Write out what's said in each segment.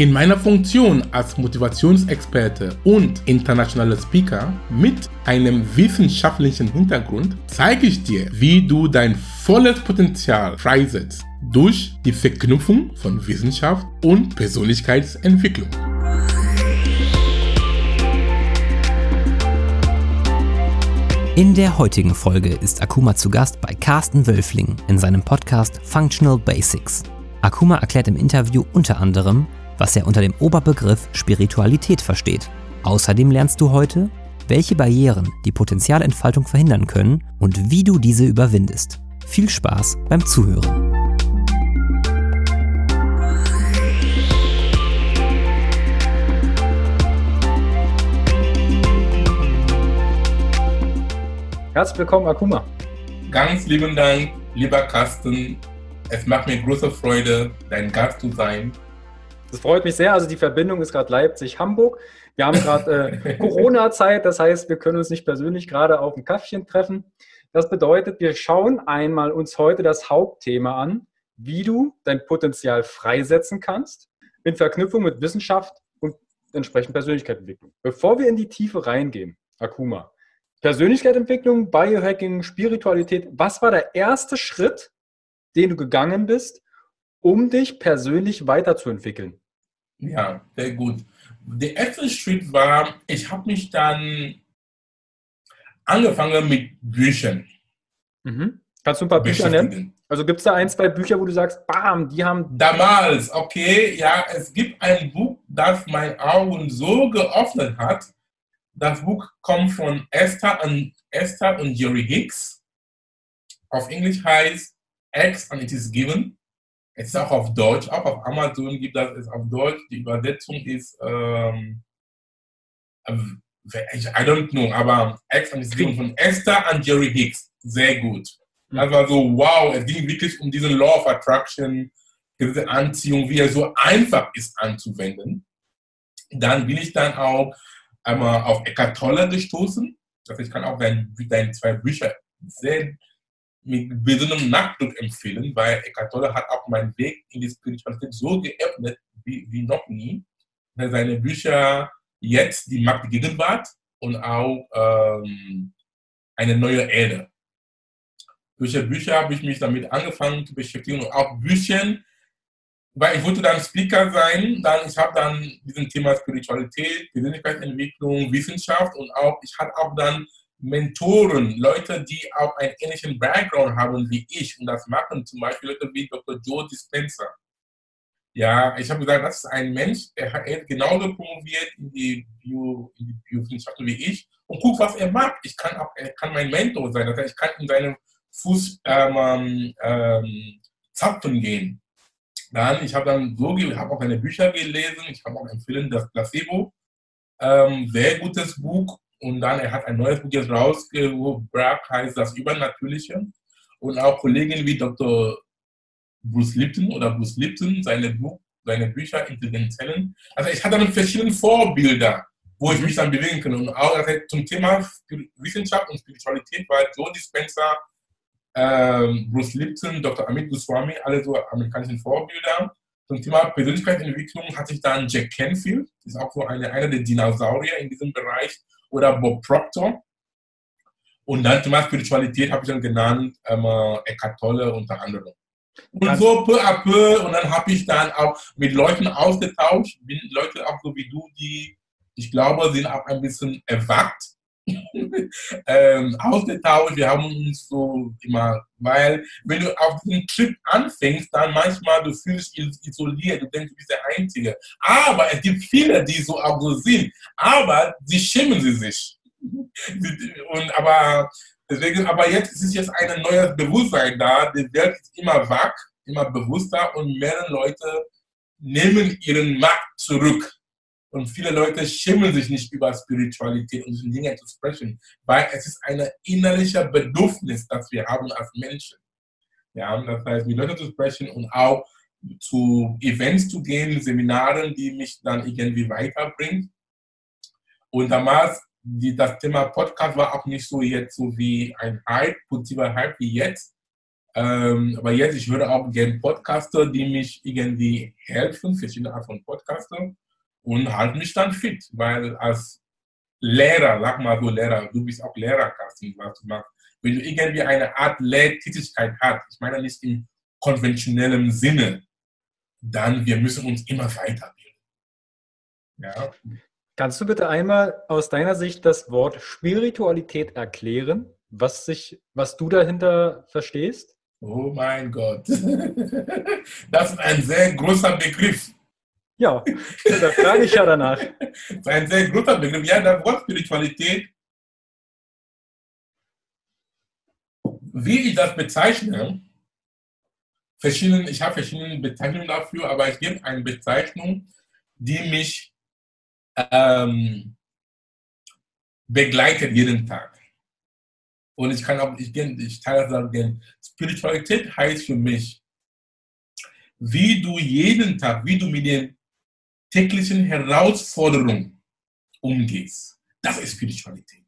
In meiner Funktion als Motivationsexperte und internationaler Speaker mit einem wissenschaftlichen Hintergrund zeige ich dir, wie du dein volles Potenzial freisetzt durch die Verknüpfung von Wissenschaft und Persönlichkeitsentwicklung. In der heutigen Folge ist Akuma zu Gast bei Carsten Wölfling in seinem Podcast Functional Basics. Akuma erklärt im Interview unter anderem, was er unter dem Oberbegriff Spiritualität versteht. Außerdem lernst du heute, welche Barrieren die Potenzialentfaltung verhindern können und wie du diese überwindest. Viel Spaß beim Zuhören. Herzlich willkommen, Akuma. Ganz lieben Dank, lieber Carsten. Es macht mir große Freude, dein Gast zu sein. Das freut mich sehr. Also die Verbindung ist gerade Leipzig-Hamburg. Wir haben gerade äh, Corona-Zeit, das heißt, wir können uns nicht persönlich gerade auf ein Kaffchen treffen. Das bedeutet, wir schauen einmal uns heute das Hauptthema an, wie du dein Potenzial freisetzen kannst in Verknüpfung mit Wissenschaft und entsprechend Persönlichkeitsentwicklung. Bevor wir in die Tiefe reingehen, Akuma, Persönlichkeitsentwicklung, Biohacking, Spiritualität. Was war der erste Schritt, den du gegangen bist, um dich persönlich weiterzuentwickeln? Ja, sehr gut. Der erste Schritt war, ich habe mich dann angefangen mit Büchern. Mhm. Kannst du ein paar Bücher nennen? Also gibt es da ein, zwei Bücher, wo du sagst, bam, die haben. Damals, okay, ja, es gibt ein Buch, das meine Augen so geöffnet hat. Das Buch kommt von Esther und, Esther und Jerry Hicks. Auf Englisch heißt X and It is Given. Es ist auch auf Deutsch, auch auf Amazon gibt es auf Deutsch. Die Übersetzung ist, ähm, I don't know, aber X and It is Given von Esther und Jerry Hicks. Sehr gut. Das war so, wow, es ging wirklich um diesen Law of Attraction, diese Anziehung, wie er so einfach ist anzuwenden. Dann bin ich dann auch einmal auf Eckart Tolle gestoßen. Also ich kann auch deine dein zwei Bücher sehr mit besonderem Nachdruck empfehlen, weil Tolle hat auch meinen Weg in die Spiritualität so geöffnet wie, wie noch nie. Seine Bücher jetzt, die Macht der Gegenwart und auch ähm, eine neue Erde. Durch die Bücher habe ich mich damit angefangen zu beschäftigen und auch Büchern, weil ich wollte dann Speaker sein, dann ich habe dann diesen Thema Spiritualität, Persönlichkeitsentwicklung, Wissenschaft und auch ich hatte auch dann Mentoren, Leute, die auch einen ähnlichen Background haben wie ich und das machen, zum Beispiel Leute wie Dr. Joe Dispenza. Ja, ich habe gesagt, das ist ein Mensch, der hat genauso promoviert in die, Bio, in die Biowissenschaften wie ich und guck, was er mag. Ich kann auch, er kann mein Mentor sein, das heißt, ich kann in seinem Fuß ähm, ähm, zapfen gehen. Dann, ich habe dann so, ich habe auch seine Bücher gelesen, ich habe auch empfehlen, das Placebo, ähm, sehr gutes Buch. Und dann, er hat ein neues Buch jetzt rausgebracht, heißt das Übernatürliche. Und auch Kollegen wie Dr. Bruce Lipton oder Bruce Lipton, seine, Buch, seine Bücher Intelligenzellen. Also ich hatte dann verschiedene Vorbilder, wo ich mich dann bewegen kann. Und auch also zum Thema Wissenschaft und Spiritualität war Joe Dispenza, ähm, Bruce Lipton, Dr. Amit Goswami, alle so amerikanischen Vorbilder. Zum Thema Persönlichkeitsentwicklung hatte ich dann Jack Canfield, ist auch so eine, einer der Dinosaurier in diesem Bereich, oder Bob Proctor. Und dann Thema Spiritualität habe ich dann genannt, ähm, Eckhart Tolle unter anderem. Und so peu à peu, und dann habe ich dann auch mit Leuten ausgetauscht, bin Leute auch so wie du, die, ich glaube, sind auch ein bisschen erwacht ähm, ausgetauscht. Wir haben uns so immer, weil wenn du auf diesem Trip anfängst, dann manchmal du fühlst dich isoliert, du denkst, du bist der Einzige. Aber es gibt viele, die so auch so sind, aber sie schämen sie sich. Und aber deswegen, aber jetzt ist jetzt ein neues Bewusstsein da, die Welt ist immer wach, immer bewusster und mehr Leute nehmen ihren Macht zurück. Und viele Leute schämen sich nicht über Spiritualität und diese Dinge zu sprechen, weil es ist ein innerlicher Bedürfnis, das wir haben als Menschen. Ja, das heißt, mit Leuten zu sprechen und auch zu Events zu gehen, Seminaren, die mich dann irgendwie weiterbringen. Und damals, die, das Thema Podcast war auch nicht so jetzt so wie ein Hype, positiver Hype wie jetzt. Ähm, aber jetzt, ich höre auch gerne Podcaster, die mich irgendwie helfen, verschiedene Art von Podcaster und halte mich dann fit, weil als Lehrer, sag mal so Lehrer, du bist auch Lehrer, Carsten, was du machst. Wenn du irgendwie eine Art Lehrtätigkeit hast, ich meine nicht im konventionellen Sinne, dann wir müssen uns immer weiterbilden. Ja. Kannst du bitte einmal aus deiner Sicht das Wort Spiritualität erklären, was, sich, was du dahinter verstehst? Oh mein Gott. Das ist ein sehr großer Begriff. Ja, da frage ich ja danach. Das ist ein sehr großer Begriff. Ja, das Wort Spiritualität, wie ich das bezeichne, verschiedene, ich habe verschiedene Bezeichnungen dafür, aber ich gebe eine Bezeichnung, die mich ähm, begleitet jeden Tag. Und ich kann auch, ich, ich teile das sagen, Spiritualität heißt für mich, wie du jeden Tag, wie du mit den täglichen Herausforderungen umgehst. Das ist Spiritualität.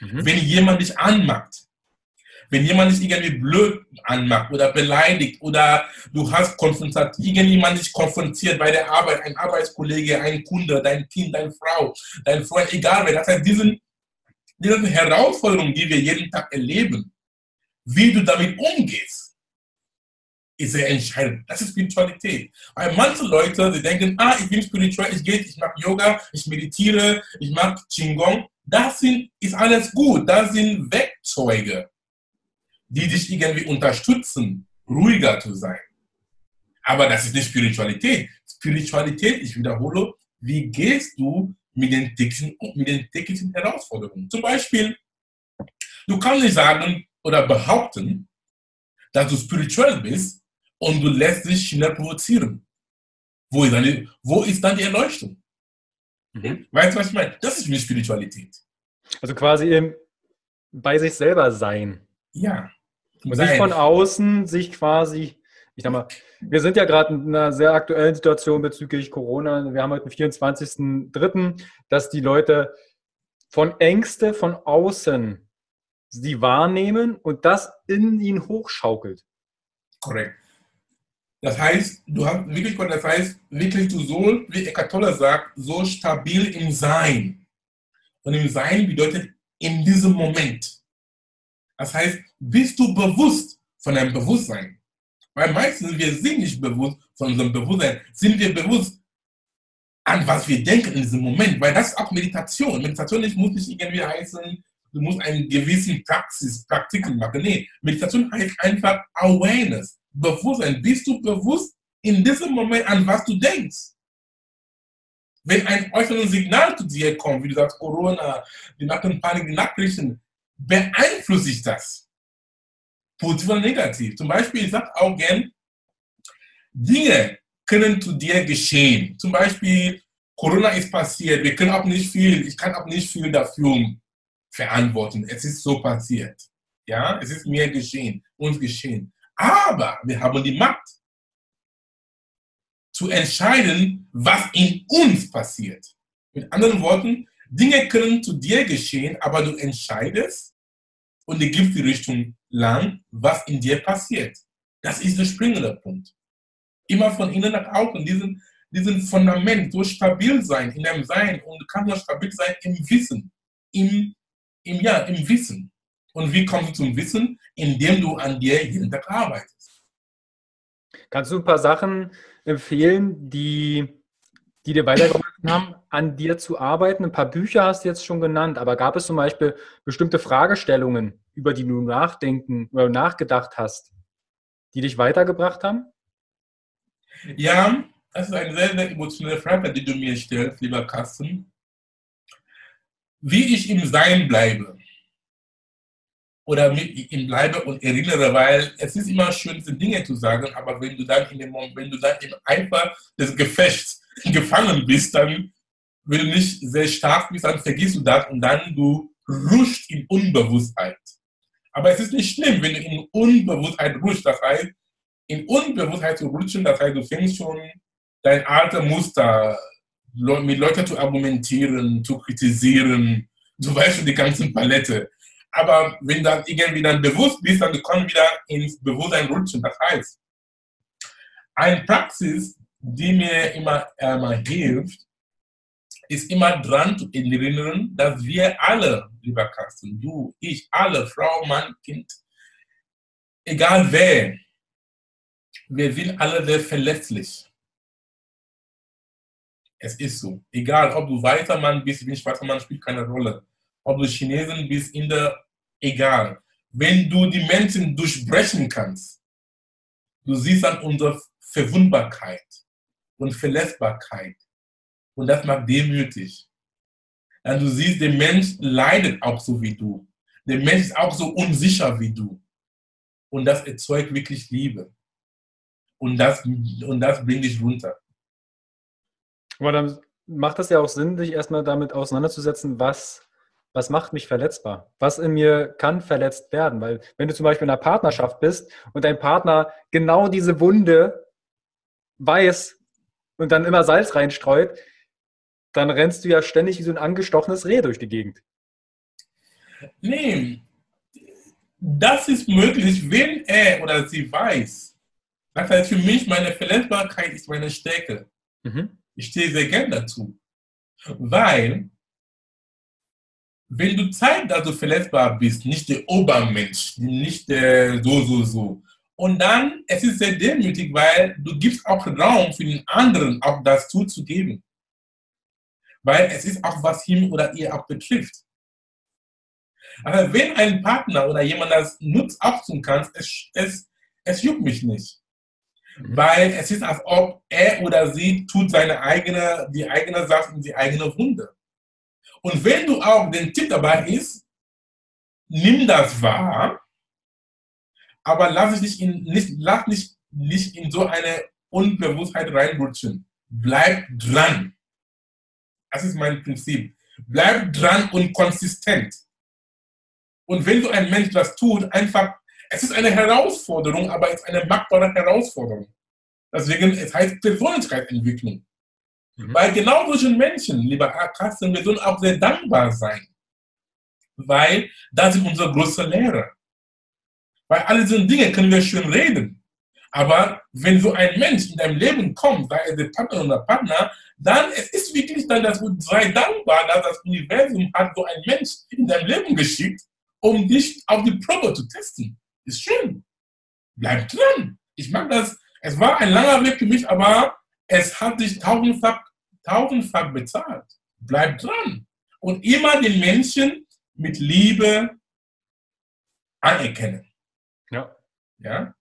Mhm. Wenn jemand dich anmacht, wenn jemand dich irgendwie blöd anmacht oder beleidigt oder du hast konfrontiert, irgendjemand dich konfrontiert bei der Arbeit, ein Arbeitskollege, ein Kunde, dein Kind, deine Frau, dein Freund, egal wer. Das heißt, diesen, diese Herausforderungen, die wir jeden Tag erleben, wie du damit umgehst, ist sehr entscheidend. Das ist Spiritualität. Weil manche Leute, die denken, ah, ich bin spirituell, ich gehe, ich mache Yoga, ich meditiere, ich mache Qigong. Das sind, ist alles gut. Das sind Werkzeuge die dich irgendwie unterstützen, ruhiger zu sein. Aber das ist nicht Spiritualität. Spiritualität, ich wiederhole, wie gehst du mit den täglichen, mit den täglichen Herausforderungen? Zum Beispiel, du kannst nicht sagen oder behaupten, dass du spirituell bist und du lässt dich schnell provozieren. Wo ist, dann wo ist dann die Erleuchtung? Mhm. Weißt du, was ich meine? Das ist nicht Spiritualität. Also quasi bei sich selber sein. Ja. Und sich von außen sich quasi, ich sag mal, wir sind ja gerade in einer sehr aktuellen Situation bezüglich Corona. Wir haben heute den 24.03., dass die Leute von Ängste von außen sie wahrnehmen und das in ihnen hochschaukelt. Korrekt. Das heißt, du hast wirklich, das heißt, wirklich du so, wie Eckart Tolle sagt, so stabil im Sein. Und im Sein bedeutet in diesem Moment. Das heißt, bist du bewusst von deinem Bewusstsein? Weil meistens wir sind nicht bewusst von unserem Bewusstsein, sind wir bewusst an was wir denken in diesem Moment, weil das ist auch Meditation. Meditation muss nicht irgendwie heißen, du musst einen gewissen Praxis, Praktiken machen. Nee, Meditation heißt einfach Awareness, Bewusstsein. Bist du bewusst in diesem Moment an was du denkst? Wenn ein äußeres Signal zu dir kommt, wie du sagst, Corona, die machen Paniknachrichten, beeinflusst sich das? Positiv oder negativ? Zum Beispiel, ich sage auch gern, Dinge können zu dir geschehen. Zum Beispiel, Corona ist passiert, wir können auch nicht viel, ich kann auch nicht viel dafür verantworten. Es ist so passiert. Ja, es ist mir geschehen, uns geschehen. Aber wir haben die Macht zu entscheiden, was in uns passiert. Mit anderen Worten, Dinge können zu dir geschehen, aber du entscheidest und du gibst die Richtung lang, was in dir passiert. Das ist der springende Punkt. Immer von innen nach außen, diesen, diesen Fundament, so stabil sein in deinem Sein und du kannst nur stabil sein im Wissen, im, im, ja, im Wissen. Und wie kommst du zum Wissen? Indem du an dir jeden Tag arbeitest. Kannst du ein paar Sachen empfehlen, die die dir weitergeholfen haben, an dir zu arbeiten? Ein paar Bücher hast du jetzt schon genannt, aber gab es zum Beispiel bestimmte Fragestellungen, über die du nachdenken oder nachgedacht hast, die dich weitergebracht haben? Ja, das ist eine sehr, sehr emotionale Frage, die du mir stellst, lieber Carsten. Wie ich im Sein bleibe oder mit ihm bleibe und erinnere, weil es ist immer schön, diese Dinge zu sagen, aber wenn du dann in dem Moment, wenn du dann im Eifer des Gefechts gefangen bist, dann, wenn du nicht sehr stark bist, dann vergisst du das und dann du rutscht in Unbewusstheit. Aber es ist nicht schlimm, wenn du in Unbewusstheit rutscht. Das heißt, in Unbewusstheit zu rutschen, das heißt, du fängst schon dein alter Muster mit Leuten zu argumentieren, zu kritisieren, du weißt schon die ganzen Palette. Aber wenn du dann irgendwie dann bewusst bist, dann du wieder ins Bewusstsein rutschen. Das heißt, eine Praxis, die mir immer, immer hilft, ist immer dran zu erinnern, dass wir alle, lieber Carsten, du, ich, alle, Frau, Mann, Kind, egal wer, wir sind alle sehr verletzlich. Es ist so. Egal, ob du weißer Mann bist, wie schwarzer Mann, spielt keine Rolle. Ob du Chinesen bist, Inder, egal. Wenn du die Menschen durchbrechen kannst, du siehst dann unsere Verwundbarkeit und Verletzbarkeit. Und das macht demütig. Und du siehst, der Mensch leidet auch so wie du. Der Mensch ist auch so unsicher wie du. Und das erzeugt wirklich Liebe. Und das, und das bringt dich runter. Aber dann macht das ja auch Sinn, dich erstmal damit auseinanderzusetzen, was, was macht mich verletzbar? Was in mir kann verletzt werden? Weil wenn du zum Beispiel in einer Partnerschaft bist und dein Partner genau diese Wunde weiß und dann immer Salz reinstreut, dann rennst du ja ständig wie so ein angestochenes Reh durch die Gegend. Nee, das ist möglich, wenn er oder sie weiß. Das heißt, für mich, meine Verletzbarkeit ist meine Stärke. Mhm. Ich stehe sehr gern dazu. Weil, wenn du zeigst, dass du verletzbar bist, nicht der Obermensch, nicht der so, so, so. Und dann, es ist sehr demütig, weil du gibst auch Raum für den anderen, auch das zuzugeben. Weil es ist auch, was ihn oder ihr auch betrifft. Aber wenn ein Partner oder jemand das nutzt, auch tun kann, es, es, es juckt mich nicht. Mhm. Weil es ist, als ob er oder sie tut seine eigene, die eigene Sache in die eigene Wunde. Und wenn du auch den Tipp dabei ist, nimm das wahr, aber lass dich nicht in, nicht, lass nicht, nicht in so eine Unbewusstheit reinrutschen. Bleib dran. Das ist mein Prinzip. Bleib dran und konsistent. Und wenn so ein Mensch das tut, einfach es ist eine Herausforderung, aber es ist eine machbare Herausforderung. Deswegen, es heißt Persönlichkeitsentwicklung. Mhm. Weil genau solchen Menschen, lieber Carsten, wir sollen auch sehr dankbar sein. Weil das sind unsere größten Lehrer. Weil alle diese Dinge können wir schön reden. Aber wenn so ein Mensch in deinem Leben kommt, sei es der Partner oder Partner, dann es ist wirklich dann, dass du sei dankbar, dass das Universum hat so ein Mensch in deinem Leben geschickt, um dich auf die Probe zu testen. Ist schön. Bleib dran. Ich mag das. Es war ein langer Weg für mich, aber es hat sich tausendfach, tausendfach bezahlt. Bleib dran. Und immer den Menschen mit Liebe anerkennen. Ja. Ja.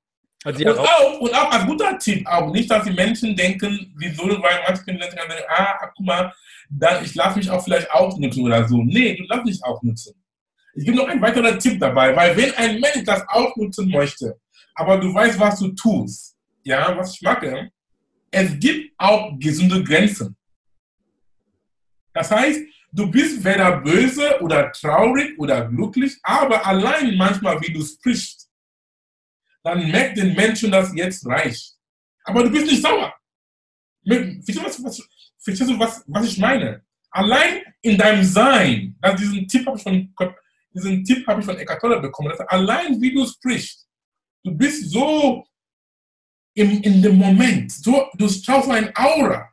Also und, auch, und auch als guter Tipp, auch nicht, dass die Menschen denken, die sollen, Menschen denken, ah, guck mal, dann ich lasse mich auch vielleicht ausnutzen oder so. Nee, du lass dich auch nutzen. Ich gebe noch einen weiteren Tipp dabei, weil wenn ein Mensch das auch nutzen möchte, aber du weißt, was du tust, ja, was ich mache, es gibt auch gesunde Grenzen. Das heißt, du bist weder böse oder traurig oder glücklich, aber allein manchmal, wie du sprichst, dann merkt den Menschen, dass jetzt reicht. Aber du bist nicht sauer. Verstehst du, was, was, ich meine? Allein in deinem Sein, also diesen Tipp habe ich von diesen Tipp habe ich von Eckhart Tolle bekommen, dass allein wie du sprichst, du bist so im, in dem Moment, so, du schaust ein Aura,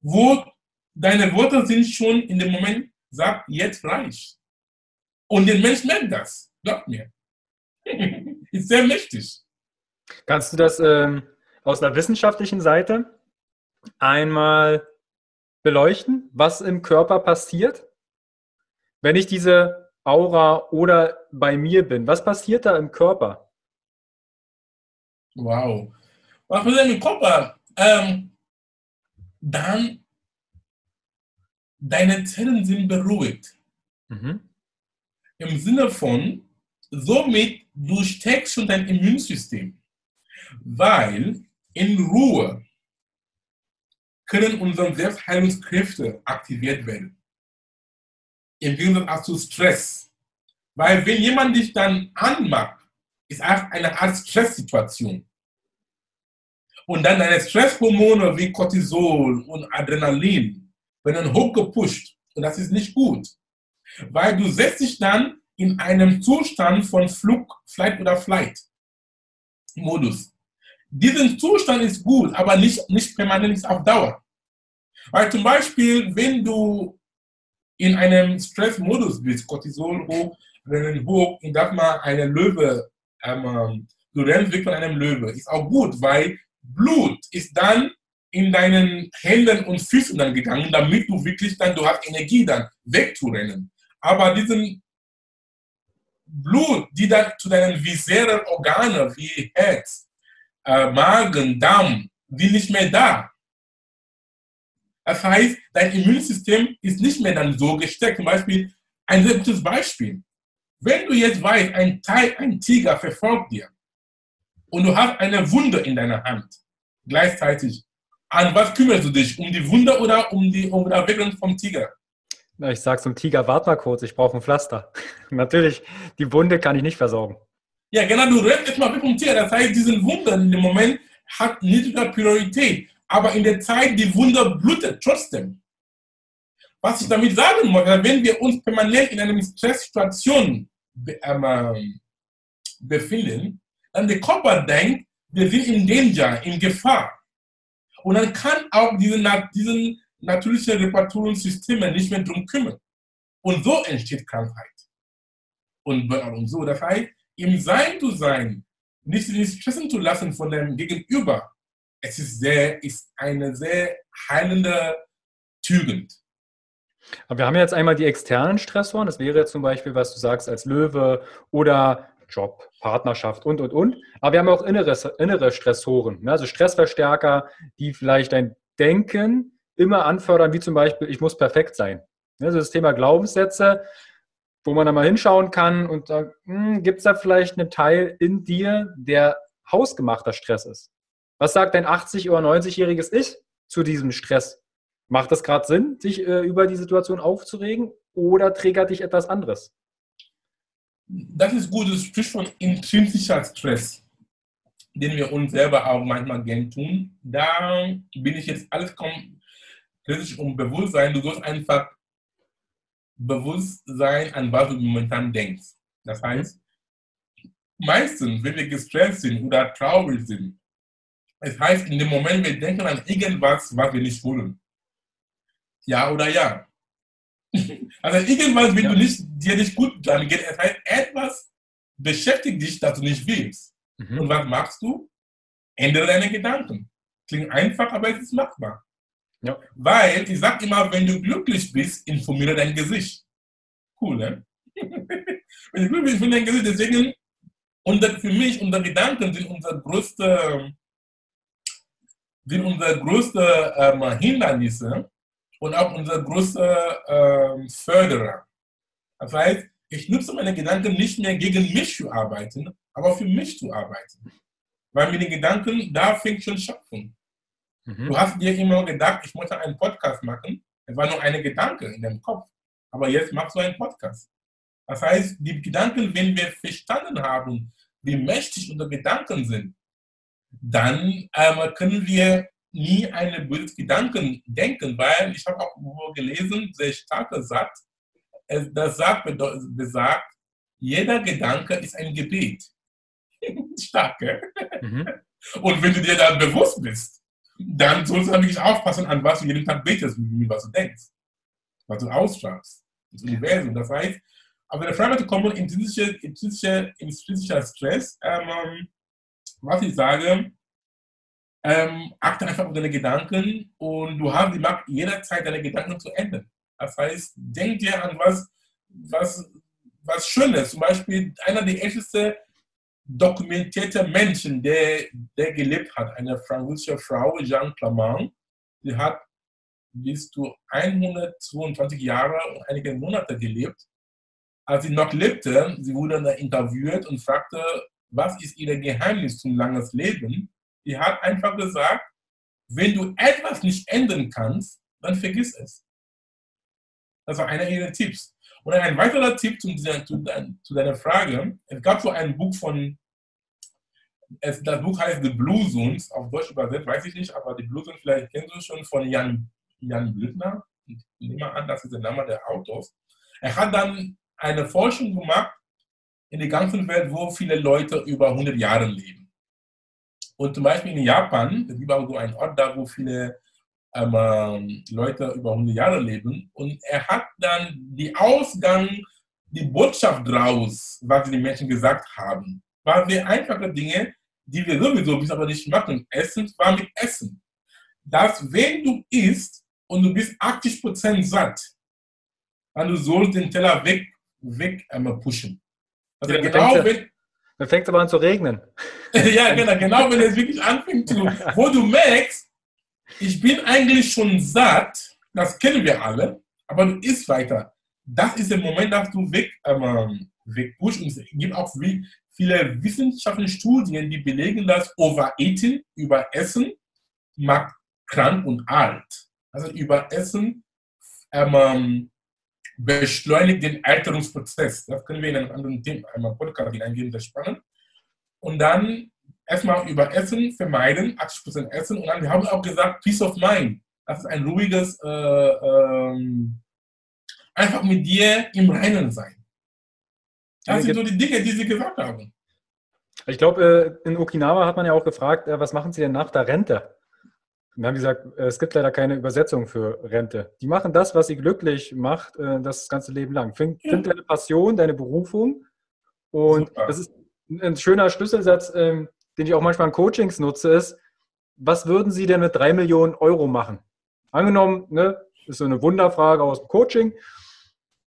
wo deine Worte sind schon in dem Moment, sagt, jetzt reicht. Und der Mensch merkt das, glaub mir. ist sehr mächtig. Kannst du das ähm, aus einer wissenschaftlichen Seite einmal beleuchten, was im Körper passiert, wenn ich diese Aura oder bei mir bin, was passiert da im Körper? Wow. Was passiert im Körper? Ähm, dann, deine Zellen sind beruhigt. Mhm. Im Sinne von, somit du steckst schon dein Immunsystem. Weil in Ruhe können unsere Selbstheilungskräfte aktiviert werden im Gegensatz zu Stress. Weil wenn jemand dich dann anmacht, ist einfach eine Art Stresssituation. Und dann deine Stresshormone wie Cortisol und Adrenalin werden hochgepusht. Und das ist nicht gut. Weil du setzt dich dann in einem Zustand von Flug, Flight oder Flight Modus. Diesen Zustand ist gut, aber nicht, nicht permanent ist auf Dauer. Weil zum Beispiel, wenn du in einem Stressmodus bist, Cortisol hoch, Rennen hoch, ich sag mal, eine Löwe, ähm, du rennst weg von einem Löwe, ist auch gut, weil Blut ist dann in deinen Händen und Füßen dann gegangen, damit du wirklich dann, du hast Energie dann wegzurennen. Aber diesen Blut, die dann zu deinen visceralen Organen wie Herz, äh, Magen, Darm, die nicht mehr da. Das heißt, dein Immunsystem ist nicht mehr dann so gesteckt. Zum Beispiel, ein sehr Beispiel. Wenn du jetzt weißt, ein, Teil, ein Tiger verfolgt dir und du hast eine Wunde in deiner Hand, gleichzeitig, an was kümmerst du dich? Um die Wunde oder um die, um die vom Tiger? Na, ich sage zum Tiger, warte mal kurz, ich brauche ein Pflaster. Natürlich, die Wunde kann ich nicht versorgen. Ja, genau, du redest jetzt mal weg vom Tier. Das heißt, diesen Wunder in dem Moment hat niedrige Priorität. Aber in der Zeit, die Wunder blutet trotzdem. Was ich damit sagen möchte, wenn wir uns permanent in einer Stresssituation ähm, befinden, dann der Körper denkt, wir sind in Danger, in Gefahr. Und dann kann auch diese, diesen natürlichen Reparaturungssysteme nicht mehr drum kümmern. Und so entsteht Krankheit. Und und so. Das heißt, im Sein zu sein, nicht sich stressen zu lassen von dem Gegenüber, es ist, sehr, ist eine sehr heilende Tugend. Aber wir haben jetzt einmal die externen Stressoren, das wäre zum Beispiel, was du sagst, als Löwe oder Job, Partnerschaft und, und, und. Aber wir haben auch innere, innere Stressoren, ne? also Stressverstärker, die vielleicht dein Denken immer anfördern, wie zum Beispiel, ich muss perfekt sein. Also das Thema Glaubenssätze, wo man dann mal hinschauen kann und sagt, hm, gibt es da vielleicht einen Teil in dir, der hausgemachter Stress ist? Was sagt dein 80- oder 90-jähriges Ich zu diesem Stress? Macht das gerade Sinn, sich äh, über die Situation aufzuregen oder triggert dich etwas anderes? Das ist gut, das spricht von intrinsischer Stress, den wir uns selber auch manchmal gern tun. Da bin ich jetzt alles sich um Bewusstsein. Du sollst einfach bewusst sein, an was du momentan denkst. Das heißt, meistens, wenn wir gestresst sind oder traurig sind, es heißt, in dem Moment, wir denken an irgendwas, was wir nicht wollen. Ja oder ja. Also irgendwas, wenn ja. du nicht, dir nicht gut dran geht, es heißt, etwas beschäftigt dich, das du nicht willst. Mhm. Und was machst du? Ändere deine Gedanken. Klingt einfach, aber es ist machbar. Ja. Weil ich sage immer, wenn du glücklich bist, informiere dein Gesicht. Cool, ne? wenn du glücklich bist, informiere dein Gesicht. Deswegen, und für mich, unsere Gedanken sind unser größter, sind unsere größte ähm, Hindernisse und auch unser größter ähm, Förderer. Das heißt, ich nutze meine Gedanken nicht mehr gegen mich zu arbeiten, aber für mich zu arbeiten. Weil mit den Gedanken, da fängt schon Schöpfung. Mhm. Du hast dir immer gedacht, ich möchte einen Podcast machen. Es war nur ein Gedanke in deinem Kopf. Aber jetzt machst du einen Podcast. Das heißt, die Gedanken, wenn wir verstanden haben, wie mächtig unsere Gedanken sind, dann ähm, können wir nie eine böse Gedanken denken, weil ich habe auch gelesen, sehr starker Satz, das sagt, besagt, jeder Gedanke ist ein Gebet. Stark, gell? Mhm. Und wenn du dir dann bewusst bist, dann sollst du wirklich aufpassen, an was du jeden Tag betest, was du denkst, was du ausstrahlst, das Universum. Das heißt, aber der Frage zu kommen, intrinsischer, intrinsischer, intrinsischer Stress, ähm, was ich sage, ähm, achte einfach auf deine Gedanken und du hast die Macht, jederzeit deine Gedanken zu ändern. Das heißt, denk dir an was, was, was Schönes. Zum Beispiel einer der ältesten dokumentierten Menschen, der, der gelebt hat, eine französische Frau, Jeanne Clamant, die hat bis zu 122 Jahre und einige Monate gelebt. Als sie noch lebte, sie wurde dann interviewt und fragte, was ist ihr Geheimnis zum langen Leben? Die hat einfach gesagt, wenn du etwas nicht ändern kannst, dann vergiss es. Das war einer ihrer Tipps. Und ein weiterer Tipp zu, dieser, zu, zu deiner Frage, es gab so ein Buch von es, das Buch heißt The Blue Zones, auf Deutsch übersetzt, weiß ich nicht, aber die Blue Zones vielleicht kennst du schon von Jan, Jan Blüthner. Ich nehme an, das ist der Name der Autors. Er hat dann eine Forschung gemacht in der ganzen Welt, wo viele Leute über 100 Jahre leben. Und zum Beispiel in Japan, gibt auch so einen Ort da, wo viele ähm, Leute über 100 Jahre leben. Und er hat dann die Ausgang, die Botschaft draus, was die Menschen gesagt haben, waren sehr einfache Dinge, die wir sowieso bis aber nicht machen. Essen war mit Essen. Dass, wenn du isst und du bist 80% satt, dann du sollst den Teller weg, weg ähm, pushen. Also ja, genau, wenn, dann fängt es aber an zu regnen. ja, genau, genau, wenn es wirklich anfängt zu, wo du merkst, ich bin eigentlich schon satt, das kennen wir alle, aber du isst weiter. Das ist der Moment, dass du weg, ähm, wegpushst. Und es gibt auch viele wissenschaftliche Studien, die belegen, dass Overeating, Überessen, macht krank und alt. Also Überessen ähm, beschleunigt den Alterungsprozess. Das können wir in einem anderen Thema, einmal Podcast hineingehen, das spannend. Und dann erstmal über Essen vermeiden, 80% Essen. Und dann wir haben auch gesagt, Peace of Mind. Das ist ein ruhiges, äh, ähm, einfach mit dir im Reinen sein. Das sind so die Dinge, die Sie gesagt haben. Ich glaube, äh, in Okinawa hat man ja auch gefragt, äh, was machen Sie denn nach der Rente? Und dann haben die gesagt, äh, es gibt leider keine Übersetzung für Rente. Die machen das, was sie glücklich macht, das ganze Leben lang. Find, find deine Passion, deine Berufung. Und Super. das ist ein schöner Schlüsselsatz, ähm, den ich auch manchmal in Coachings nutze, ist, was würden Sie denn mit drei Millionen Euro machen? Angenommen, ne, ist so eine Wunderfrage aus dem Coaching.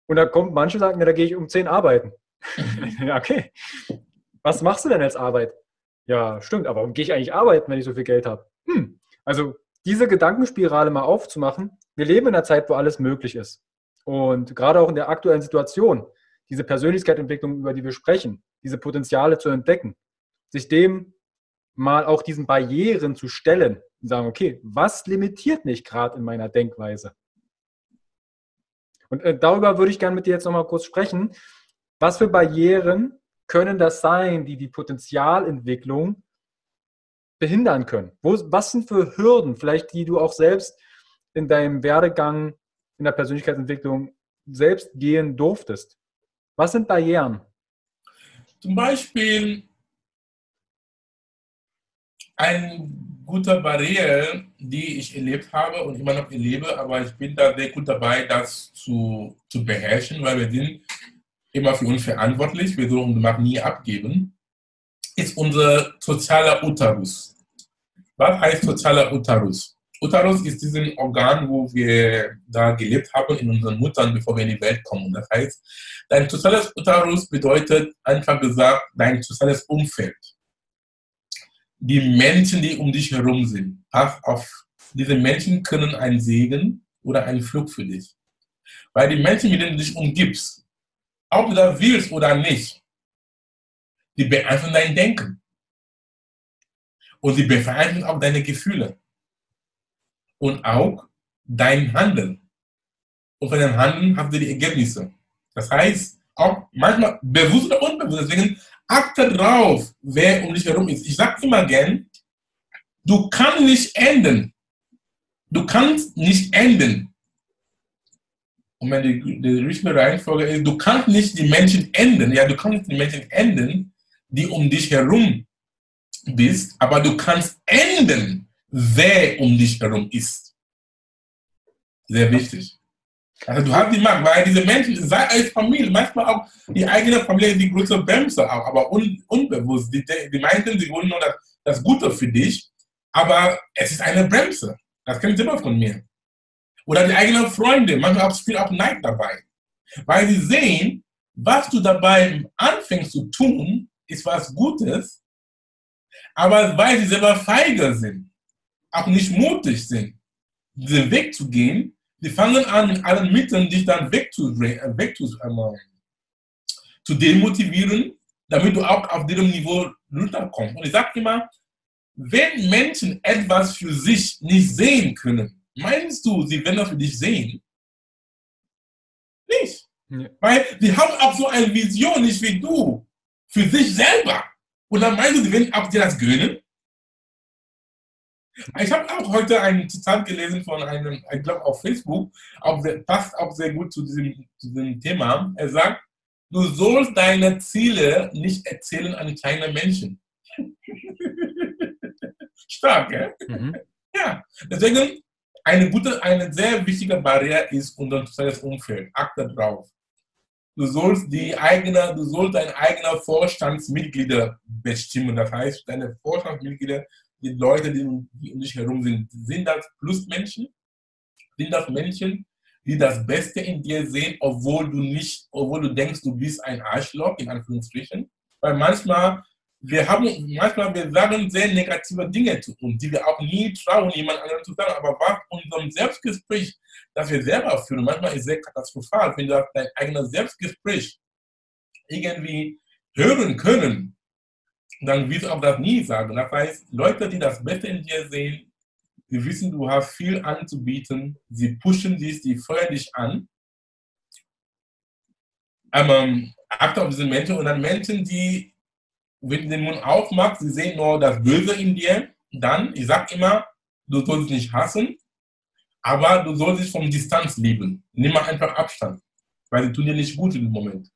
Und da kommt manche sagen, ja, da gehe ich um zehn arbeiten. ja, okay. Was machst du denn als Arbeit? Ja, stimmt, aber warum gehe ich eigentlich arbeiten, wenn ich so viel Geld habe? Hm. Also diese Gedankenspirale mal aufzumachen. Wir leben in einer Zeit, wo alles möglich ist. Und gerade auch in der aktuellen Situation, diese Persönlichkeitsentwicklung, über die wir sprechen, diese Potenziale zu entdecken, sich dem mal auch diesen Barrieren zu stellen und sagen, okay, was limitiert mich gerade in meiner Denkweise? Und äh, darüber würde ich gerne mit dir jetzt nochmal kurz sprechen. Was für Barrieren können das sein, die die Potenzialentwicklung behindern können? Wo, was sind für Hürden, vielleicht die du auch selbst in deinem Werdegang in der Persönlichkeitsentwicklung selbst gehen durftest? Was sind Barrieren? Zum Beispiel eine gute Barriere, die ich erlebt habe und immer noch erlebe, aber ich bin da sehr gut dabei, das zu, zu beherrschen, weil wir sind immer für uns verantwortlich, wir sollen die Macht nie abgeben, ist unser sozialer Uterus. Was heißt sozialer Uterus? Uterus ist dieses Organ, wo wir da gelebt haben in unseren Muttern, bevor wir in die Welt kommen. Das heißt, dein soziales Uterus bedeutet einfach gesagt dein soziales Umfeld die Menschen, die um dich herum sind. Pass auf, diese Menschen können ein Segen oder ein Flug für dich. Weil die Menschen, mit denen du dich umgibst, ob du das willst oder nicht, die beeinflussen dein Denken. Und sie beeinflussen auch deine Gefühle. Und auch dein Handeln. Und von deinem Handeln hast du die Ergebnisse. Das heißt, auch manchmal bewusst oder unbewusst. Deswegen achte drauf, wer um dich herum ist. Ich sage immer gern, du kannst nicht enden. Du kannst nicht enden. Und wenn die, die richtige Reihenfolge ist, du kannst nicht die Menschen enden. Ja, du kannst die Menschen enden, die um dich herum bist, aber du kannst enden, wer um dich herum ist. Sehr wichtig. Also du hast die Macht, weil diese Menschen, sei als Familie, manchmal auch die eigene Familie, die größte Bremse auch, aber un, unbewusst. Die, die meinten, sie wollen nur das, das Gute für dich, aber es ist eine Bremse. Das kennt immer von mir. Oder die eigenen Freunde, manchmal spielt auch Neid dabei. Weil sie sehen, was du dabei anfängst zu tun, ist was Gutes, aber weil sie selber feige sind, auch nicht mutig sind, diesen Weg zu gehen, die fangen an, mit allen Mitteln dich dann wegzubringen, äh, weg zu, ähm, zu demotivieren, damit du auch auf diesem Niveau runterkommst. Und ich sage immer, wenn Menschen etwas für sich nicht sehen können, meinst du, sie werden das für dich sehen? Nicht. Ja. Weil sie haben auch so eine Vision, nicht wie du, für sich selber. Und dann meinst du, die werden auch dir das gönnen? Ich habe auch heute ein Zitat gelesen von einem, ich glaube auf Facebook, auch sehr, passt auch sehr gut zu diesem, zu diesem Thema. Er sagt, du sollst deine Ziele nicht erzählen an kleine Menschen. Stark, gell? Mhm. Ja, deswegen eine gute, eine sehr wichtige Barriere ist unser soziales Umfeld. Achte drauf. Du sollst die eigene, du sollst deine eigenen Vorstandsmitglieder bestimmen. Das heißt, deine Vorstandsmitglieder die Leute, die, die um dich herum sind, sind das Plusmenschen? Sind das Menschen, die das Beste in dir sehen, obwohl du nicht, obwohl du denkst, du bist ein Arschloch, in Anführungsstrichen? Weil manchmal, wir haben, manchmal, wir sagen sehr negative Dinge zu uns, die wir auch nie trauen, jemand anderem zu sagen. Aber was unserem Selbstgespräch, das wir selber führen, manchmal ist sehr katastrophal, wenn du dein eigenes Selbstgespräch irgendwie hören können, dann wirst du auch das nie sagen. Das heißt, Leute, die das Beste in dir sehen, die wissen, du hast viel anzubieten, sie pushen dich, sie feuern dich an. Aber achte auf diese Menschen und dann Menschen, die, wenn du den Mund aufmachst, sie sehen nur das Böse in dir, dann, ich sag immer, du sollst nicht hassen, aber du sollst dich vom Distanz lieben. Nimm mal einfach Abstand, weil sie tun dir nicht gut im Moment.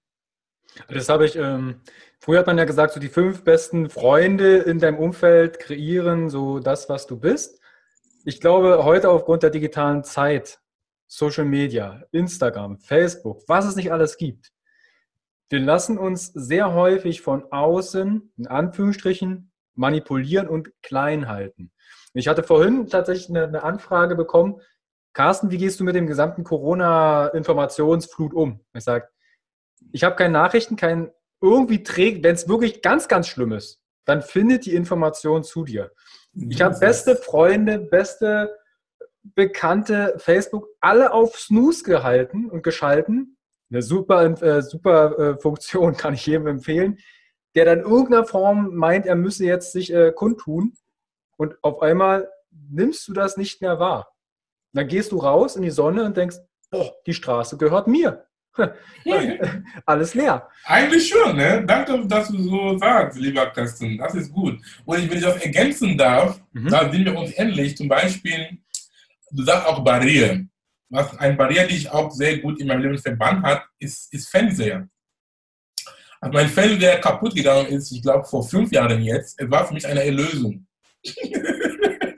Das habe ich, ähm, früher hat man ja gesagt, so die fünf besten Freunde in deinem Umfeld kreieren so das, was du bist. Ich glaube, heute aufgrund der digitalen Zeit, Social Media, Instagram, Facebook, was es nicht alles gibt, wir lassen uns sehr häufig von außen, in Anführungsstrichen, manipulieren und klein halten. Ich hatte vorhin tatsächlich eine, eine Anfrage bekommen, Carsten, wie gehst du mit dem gesamten Corona-Informationsflut um? Ich sage, ich habe keine Nachrichten, kein irgendwie trägt, wenn es wirklich ganz, ganz schlimm ist, dann findet die Information zu dir. Ich habe beste Freunde, beste Bekannte, Facebook, alle auf Snooze gehalten und geschalten. Eine super, äh, super äh, Funktion, kann ich jedem empfehlen, der dann in irgendeiner Form meint, er müsse jetzt sich äh, kundtun und auf einmal nimmst du das nicht mehr wahr. Dann gehst du raus in die Sonne und denkst, boah, die Straße gehört mir. Alles leer. Eigentlich schon, ne? Danke, dass du so sagst, lieber Carsten. Das ist gut. Und wenn ich das ergänzen darf, mhm. da sind wir uns ähnlich. Zum Beispiel, du sagst auch Barriere. Was eine Barriere, die ich auch sehr gut in meinem Leben verbannt hat, ist, ist Fernseher. Als mein Fernseher kaputt gegangen ist, ich glaube vor fünf Jahren jetzt, es war für mich eine Erlösung.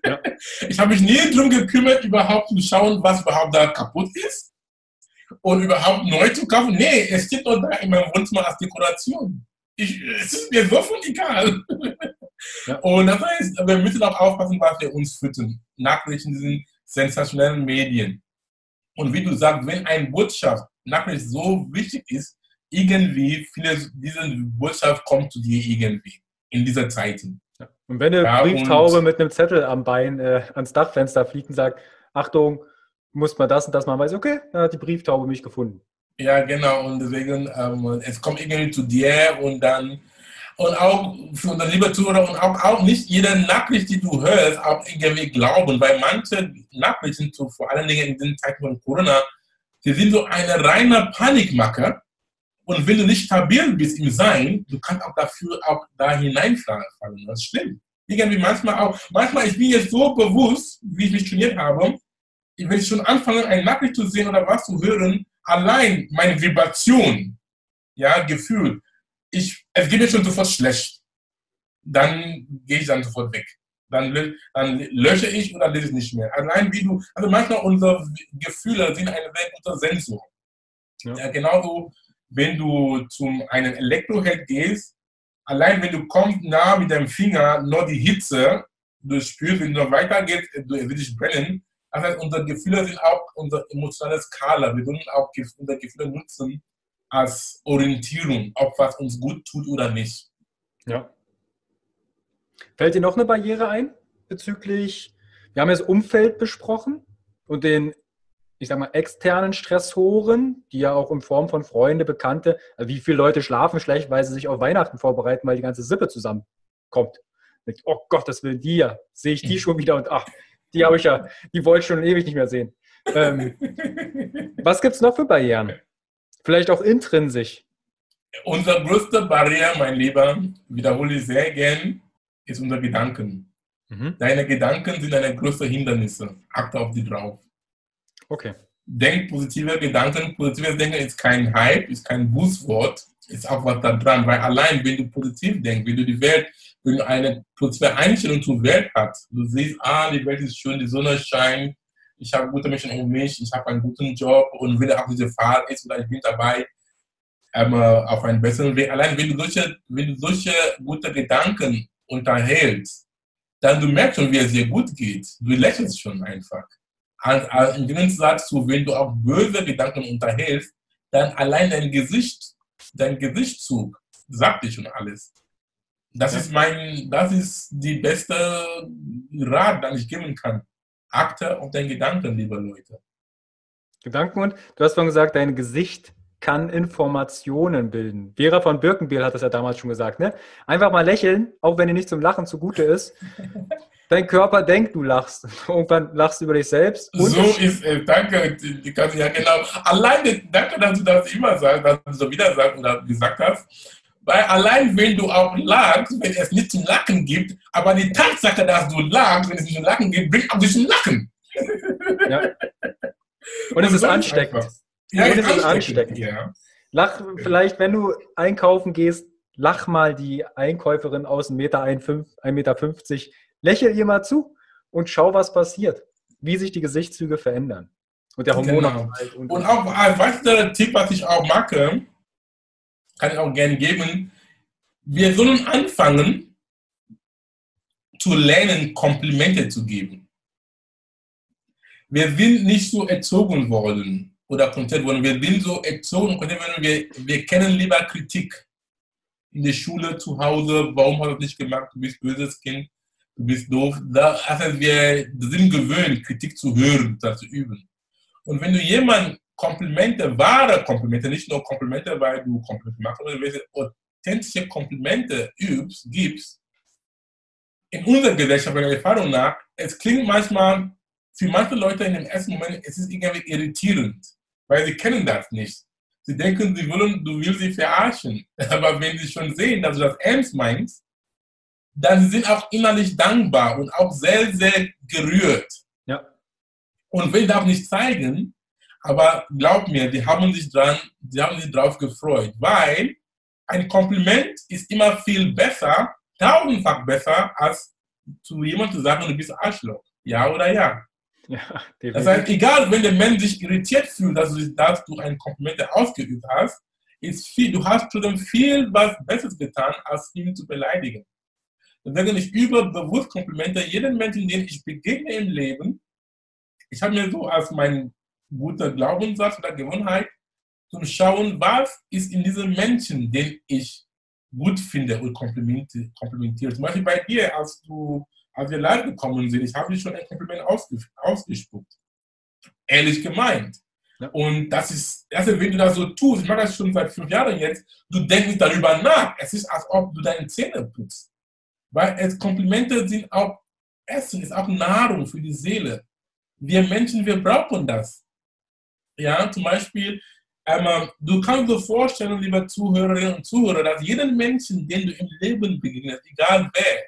ja. Ich habe mich nie darum gekümmert, überhaupt zu schauen, was überhaupt da kaputt ist und überhaupt neu zu kaufen. Nee, es steht doch da in meinem Wohnzimmer als Dekoration. Ich, es ist mir so von egal. Ja. Und das heißt, wir müssen auch aufpassen, was wir uns füttern. Nachrichten sind sensationellen Medien. Und wie du sagst, wenn eine Botschaft Nachricht so wichtig ist, irgendwie, viele, diese Botschaft kommt zu dir irgendwie in dieser Zeiten. Ja. Und wenn eine ja, Brieftaube mit einem Zettel am Bein äh, ans Dachfenster fliegt und sagt, Achtung, muss man das und das machen, weiß okay, dann hat die Brieftaube mich gefunden. Ja, genau. Und deswegen, ähm, es kommt irgendwie zu dir und dann, und auch für unsere liebe Zuhörer und auch, auch nicht jede Nachricht, die du hörst, auch irgendwie glauben, weil manche Nachrichten, so vor allen Dingen in den Zeiten von Corona, die sind so eine reine Panikmacher. Und wenn du nicht stabil bist im Sein, du kannst auch dafür auch da hineinfallen. Das stimmt. Irgendwie manchmal auch, manchmal, ich bin jetzt so bewusst, wie ich mich trainiert habe, wenn ich schon anfange, eine Nachricht zu sehen oder was zu hören, allein meine Vibration, ja, Gefühl, ich, es geht mir schon sofort schlecht. Dann gehe ich dann sofort weg. Dann, dann lösche ich oder lese ich nicht mehr. Allein wie du, also manchmal unsere Gefühle sind ein sehr guter Sensor. Ja. ja genauso, wenn du zum einen Elektroherd gehst, allein wenn du kommst nah mit deinem Finger nur die Hitze, du spürst, wenn du weitergehst, du wird dich brennen, das heißt, unsere Gefühle sind auch unsere emotionale Skala. Wir können auch unsere Gefühle nutzen als Orientierung, ob was uns gut tut oder nicht. Ja. Fällt dir noch eine Barriere ein bezüglich, wir haben jetzt Umfeld besprochen und den, ich sag mal, externen Stressoren, die ja auch in Form von Freunde, Bekannte, also wie viele Leute schlafen schlecht, weil sie sich auf Weihnachten vorbereiten, weil die ganze Sippe zusammenkommt. Oh Gott, das will die ja. Sehe ich die schon wieder und ach, die habe ich ja, die wollte ich schon ewig nicht mehr sehen. Ähm, was gibt es noch für Barrieren? Vielleicht auch intrinsisch. Unsere größte Barriere, mein Lieber, wiederhole ich sehr gern, ist unser Gedanken. Mhm. Deine Gedanken sind deine größten Hindernisse. Achte auf die drauf. Okay. Denk positive Gedanken. Positives Denken ist kein Hype, ist kein Bußwort, ist auch was da dran. Weil allein, wenn du positiv denkst, wenn du die Welt, wenn du eine positive Einstellung zur Welt hast, du siehst, ah, die Welt ist schön, die Sonne scheint, ich habe gute Menschen um mich, ich habe einen guten Job und wenn auch diese Fahrt ist oder ich bin dabei, ähm, auf einen besseren Weg. Allein wenn du solche, wenn du solche gute Gedanken unterhältst, dann du merkst schon, wie es dir gut geht. Du lächelst schon einfach. Im Gegensatz zu, wenn du auch böse Gedanken unterhältst, dann allein dein Gesicht, dein Gesichtszug sagt dir schon alles. Das ja. ist mein, das ist die beste Rat, den ich geben kann. Akte auf deinen Gedanken, liebe Leute. Gedanken und du hast vorhin gesagt, dein Gesicht kann Informationen bilden. Vera von Birkenbiel hat das ja damals schon gesagt. Ne? Einfach mal lächeln, auch wenn dir nicht zum Lachen zugute ist. Dein Körper denkt, du lachst. Irgendwann lachst du über dich selbst. so ist es. Danke, ja genau. Alleine, danke, dass du das immer sagst, dass du so wieder gesagt hast. Weil allein wenn du auch lachst, wenn es nicht zum Lachen gibt, aber die Tatsache, dass du lachst, wenn es nicht zum Lachen gibt, bringt auch dich zum Lachen. Ja. Und es ist ansteckend. Ja, es ist ansteckend. Ja. Lach vielleicht, wenn du einkaufen gehst, lach mal die Einkäuferin aus 1,50 Meter, 1,50 Meter, lächel ihr mal zu und schau, was passiert, wie sich die Gesichtszüge verändern. Und der Hormon genau. und, und auch ein weiterer Tipp, was ich auch mache, kann ich auch gerne geben. Wir sollen anfangen zu lernen, Komplimente zu geben. Wir sind nicht so erzogen worden, oder konzentriert worden. Wir sind so erzogen und wir, wir kennen lieber Kritik. In der Schule, zu Hause, warum hast du das nicht gemacht? Du bist böses Kind, du bist doof. Da, also wir sind gewöhnt, Kritik zu hören, das zu üben. Und wenn du jemand Komplimente, wahre Komplimente, nicht nur Komplimente, weil du Komplimente machst, sondern wenn du authentische Komplimente übst, gibst, in unserer Gesellschaft, meiner Erfahrung nach, es klingt manchmal für manche Leute in dem ersten Moment, es ist irgendwie irritierend, weil sie kennen das nicht. Sie denken, sie wollen, du willst sie verarschen. Aber wenn sie schon sehen, dass du das ernst meinst, dann sind auch innerlich dankbar und auch sehr, sehr gerührt. Ja. Und will das nicht zeigen, aber glaub mir, die haben sich dran, die haben sich drauf gefreut, weil ein Kompliment ist immer viel besser, tausendfach besser, als zu jemandem zu sagen, du bist Arschloch. Ja oder ja? Ja, das heißt, egal, wenn der Mensch sich irritiert fühlt, dass du, dass du ein Kompliment ausgeübt hast, ist viel, du hast trotzdem viel was Besseres getan, als ihn zu beleidigen. Deswegen ich über bewusst Komplimente jeden Menschen, den ich begegne im Leben. Ich habe mir so als mein guter Glaubenssatz oder Gewohnheit zu schauen, was ist in diesem Menschen, den ich gut finde und komplimentiere. Zum Beispiel bei dir, als du als wir live gekommen sind, ich habe dir schon ein Kompliment ausges ausgespuckt. Ehrlich gemeint. Ja. Und das ist, also wenn du das so tust, ich mache das schon seit fünf Jahren jetzt, du denkst nicht darüber nach. Es ist, als ob du deine Zähne putzt. Weil es Komplimente sind auch Essen, ist auch Nahrung für die Seele. Wir Menschen, wir brauchen das. Ja, zum Beispiel, ähm, du kannst dir vorstellen, liebe Zuhörerinnen und Zuhörer, dass jeden Menschen, den du im Leben begegnest, egal wer,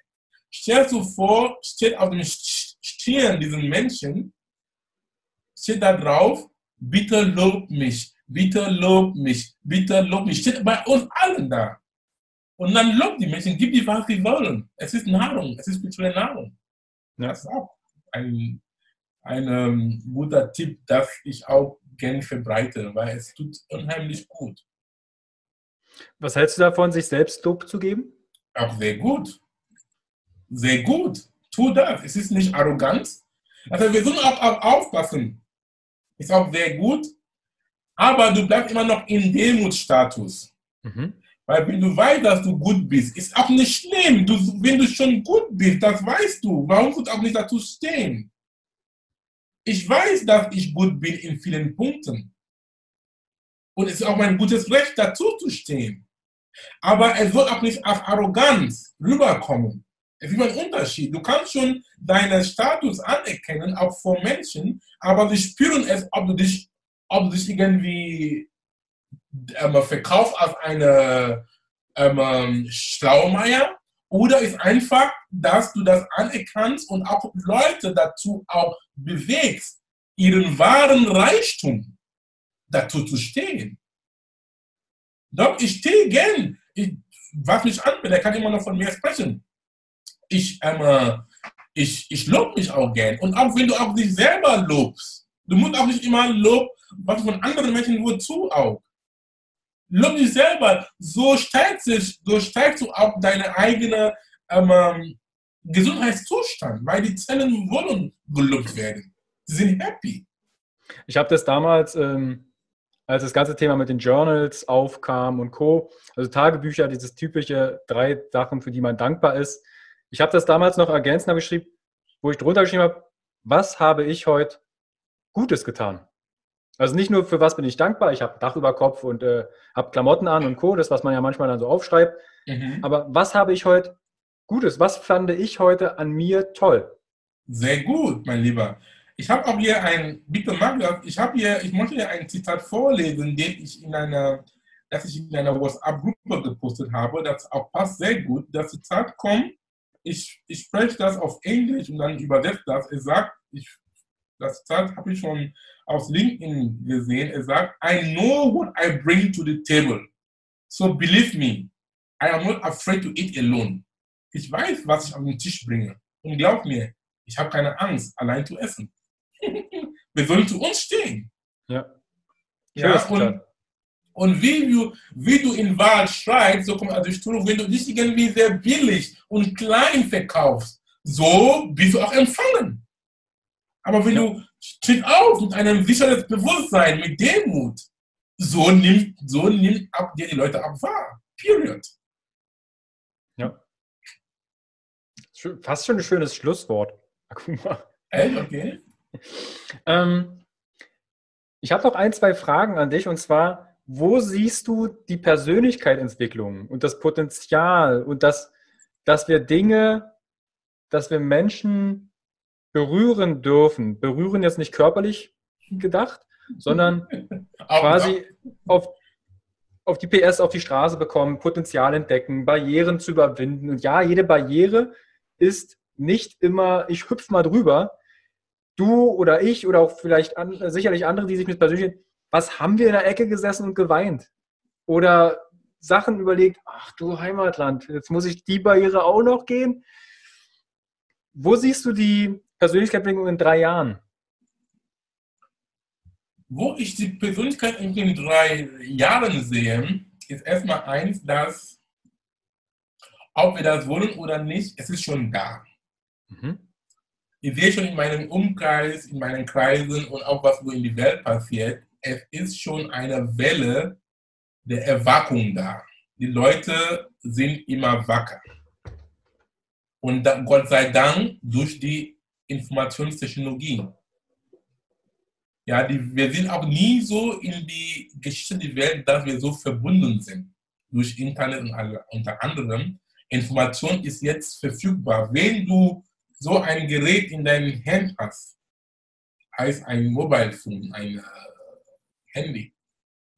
Stell dir vor, steht auf dem Stirn diesen Menschen, steht da drauf, bitte lob mich, bitte lob mich, bitte lob mich. Steht bei uns allen da. Und dann lobt die Menschen, gib die, was sie wollen. Es ist Nahrung, es ist spirituelle Nahrung. Das ist auch ein, ein ähm, guter Tipp, das ich auch gerne verbreite, weil es tut unheimlich gut. Was hältst du davon, sich selbst Lob zu geben? Auch sehr gut sehr gut. Tu das. Es ist nicht arrogant. Also wir sollen auch, auch aufpassen. Ist auch sehr gut. Aber du bleibst immer noch in Demutstatus. Mhm. Weil wenn du weißt, dass du gut bist, ist auch nicht schlimm. Du, wenn du schon gut bist, das weißt du. Warum du auch nicht dazu stehen? Ich weiß, dass ich gut bin in vielen Punkten. Und es ist auch mein gutes Recht, dazu zu stehen. Aber es soll auch nicht auf Arroganz rüberkommen. Es ist ein Unterschied. Du kannst schon deinen Status anerkennen, auch vor Menschen, aber sie spüren es, ob du dich, ob du dich irgendwie ähm, verkauft als eine ähm, Schlaumeier oder ist einfach, dass du das anerkannst und auch Leute dazu auch bewegst, ihren wahren Reichtum dazu zu stehen. Doch ich stehe gern. Ich, was mich anbietet, der kann immer noch von mir sprechen. Ich, ähm, ich, ich lobe mich auch gern. Und auch wenn du auch dich selber lobst, du musst auch nicht immer Lob, was von anderen Menschen wozu auch. Lob dich selber. So steigt sich, so steigst du auch deine eigene ähm, Gesundheitszustand, weil die Zellen wollen gelobt werden. Sie sind happy. Ich habe das damals, ähm, als das ganze Thema mit den Journals aufkam und Co., also Tagebücher, dieses typische drei Sachen, für die man dankbar ist. Ich habe das damals noch habe geschrieben, wo ich drunter geschrieben habe, was habe ich heute Gutes getan? Also nicht nur für was bin ich dankbar, ich habe Dach über Kopf und äh, habe Klamotten an und Co., das, was man ja manchmal dann so aufschreibt, mhm. aber was habe ich heute Gutes, was fand ich heute an mir toll? Sehr gut, mein Lieber. Ich habe auch hier ein, bitte Magda, ich habe hier, ich möchte hier ein Zitat vorlesen, den ich in einer, das ich in einer WhatsApp-Gruppe gepostet habe, das auch passt sehr gut. Das Zitat kommt, ich, ich spreche das auf Englisch und dann übersetze das. Es sagt, ich, das Zitat habe ich schon aus LinkedIn gesehen. Es sagt, I know what I bring to the table. So believe me, I am not afraid to eat alone. Ich weiß, was ich auf den Tisch bringe. Und glaub mir, ich habe keine Angst, allein zu essen. Wir sollen zu uns stehen. Ja. ja und, und wie du, wie du in Wahrheit schreibst, so kommt also Struktur, wenn du dich irgendwie sehr billig und klein verkaufst, so bist du auch empfangen. Aber wenn ja. du steht auf mit einem sicheren Bewusstsein, mit Demut, so nimmt, so nimmt ab dir die Leute ab wahr. Period. Ja. Fast schon ein schönes Schlusswort, Akuma. Echt? Okay. ähm, ich habe noch ein, zwei Fragen an dich und zwar, wo siehst du die Persönlichkeitsentwicklung und das Potenzial und das, dass wir Dinge, dass wir Menschen berühren dürfen? Berühren jetzt nicht körperlich gedacht, sondern quasi auf, auf die PS, auf die Straße bekommen, Potenzial entdecken, Barrieren zu überwinden. Und ja, jede Barriere ist nicht immer, ich hüpfe mal drüber, du oder ich oder auch vielleicht an, sicherlich andere, die sich mit persönlich, was haben wir in der Ecke gesessen und geweint? Oder Sachen überlegt, ach du Heimatland, jetzt muss ich die Barriere auch noch gehen. Wo siehst du die Persönlichkeitsentwicklung in drei Jahren? Wo ich die Persönlichkeit in drei Jahren sehe, ist erstmal eins, dass, ob wir das wollen oder nicht, es ist schon da. Mhm ich sehe schon in meinem Umkreis, in meinen Kreisen und auch was so in die Welt passiert, es ist schon eine Welle der Erwachung da. Die Leute sind immer wacker. Und Gott sei Dank durch die Informationstechnologie. Ja, die, wir sind auch nie so in die Geschichte der Welt, dass wir so verbunden sind durch Internet und alle, unter anderem. Information ist jetzt verfügbar. Wenn du so ein Gerät in deinem Hand hast, heißt ein Mobile Phone, ein äh, Handy,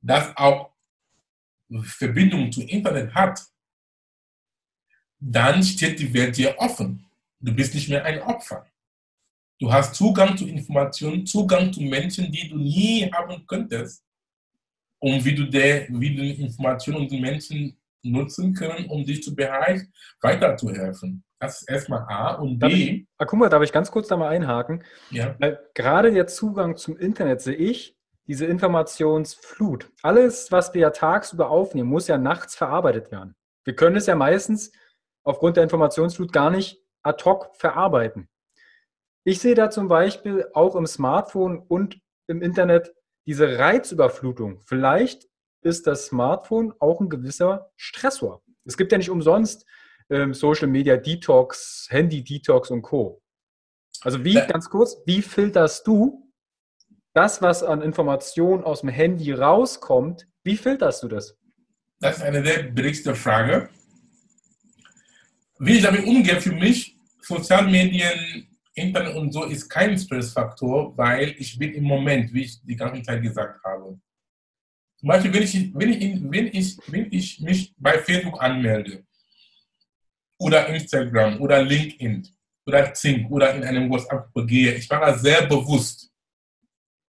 das auch Verbindung zu Internet hat, dann steht die Welt dir offen. Du bist nicht mehr ein Opfer. Du hast Zugang zu Informationen, Zugang zu Menschen, die du nie haben könntest. Und wie du, der, wie du Informationen und die Menschen nutzen können, um dich zu bereichern, weiterzuhelfen. Das ist erstmal A. Und B. Ich, ah, guck mal, darf ich ganz kurz da mal einhaken? Ja. Weil gerade der Zugang zum Internet sehe ich diese Informationsflut. Alles, was wir ja tagsüber aufnehmen, muss ja nachts verarbeitet werden. Wir können es ja meistens aufgrund der Informationsflut gar nicht ad hoc verarbeiten. Ich sehe da zum Beispiel auch im Smartphone und im Internet diese Reizüberflutung. Vielleicht ist das Smartphone auch ein gewisser Stressor. Es gibt ja nicht umsonst ähm, Social Media Detox, Handy Detox und Co. Also wie, ganz kurz, wie filterst du das, was an Informationen aus dem Handy rauskommt, wie filterst du das? Das ist eine sehr berechtigte Frage. Wie ich damit umgehe, für mich, Sozialmedien, Internet und so ist kein Stressfaktor, weil ich bin im Moment, wie ich die ganze Zeit gesagt habe. Zum Beispiel, wenn ich, wenn ich, wenn ich, wenn ich mich bei Facebook anmelde oder Instagram oder LinkedIn oder Zink oder in einem WhatsApp gehe, ich mache das sehr bewusst.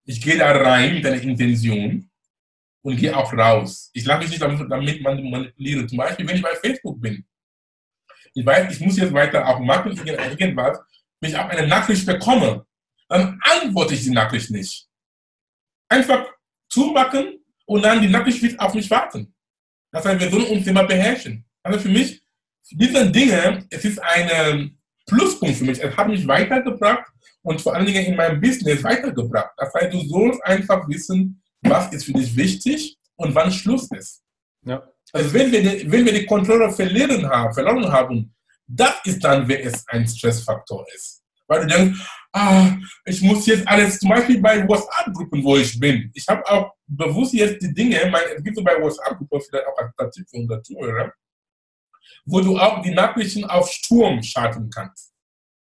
Ich gehe da rein mit einer Intention und gehe auch raus. Ich lasse mich nicht damit, damit manipulieren. Zum Beispiel, wenn ich bei Facebook bin. Ich weiß, ich muss jetzt weiter auch machen, irgendwas. Wenn ich eine Nachricht bekomme, dann antworte ich die Nachricht nicht. Einfach zumachen und dann die Nachricht wird auf mich warten. Das heißt, wir sollen uns immer beherrschen. Also für mich, diese Dinge, es ist ein Pluspunkt für mich. Es hat mich weitergebracht und vor allen Dingen in meinem Business weitergebracht. Das heißt, du sollst einfach wissen, was ist für dich wichtig und wann Schluss ist. Ja. Also wenn wir, die, wenn wir die Kontrolle verlieren haben, verloren haben, das ist dann, wenn es ein Stressfaktor ist. Weil du denkst, ah, ich muss jetzt alles, zum Beispiel bei WhatsApp-Gruppen, wo ich bin. Ich habe auch bewusst jetzt die Dinge, mein, es gibt so bei WhatsApp-Gruppen vielleicht auch als Tipp für unsere Zuhörer, wo du auch die Nachrichten auf Sturm schalten kannst.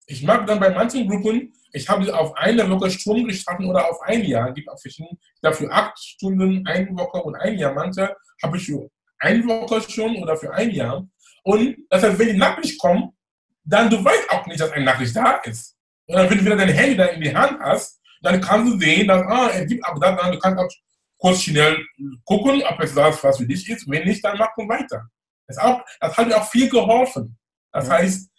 Ich mag dann bei manchen Gruppen, ich habe auf eine Woche Sturm gestartet oder auf ein Jahr, gibt auch verschiedene, dafür acht Stunden, eine Woche und ein Jahr. Manche habe ich für eine Woche schon oder für ein Jahr. Und das heißt, wenn die Nachricht kommt, dann du weißt auch nicht, dass eine Nachricht da ist. Und dann, wenn du wieder dein Handy da in die Hand hast, dann kannst du sehen, dass, ah, es gibt auch das, dann du kannst auch kurz schnell gucken, ob es das was für dich ist. Wenn nicht, dann mach du weiter. Das, auch, das hat mir auch viel geholfen. Das ja. heißt,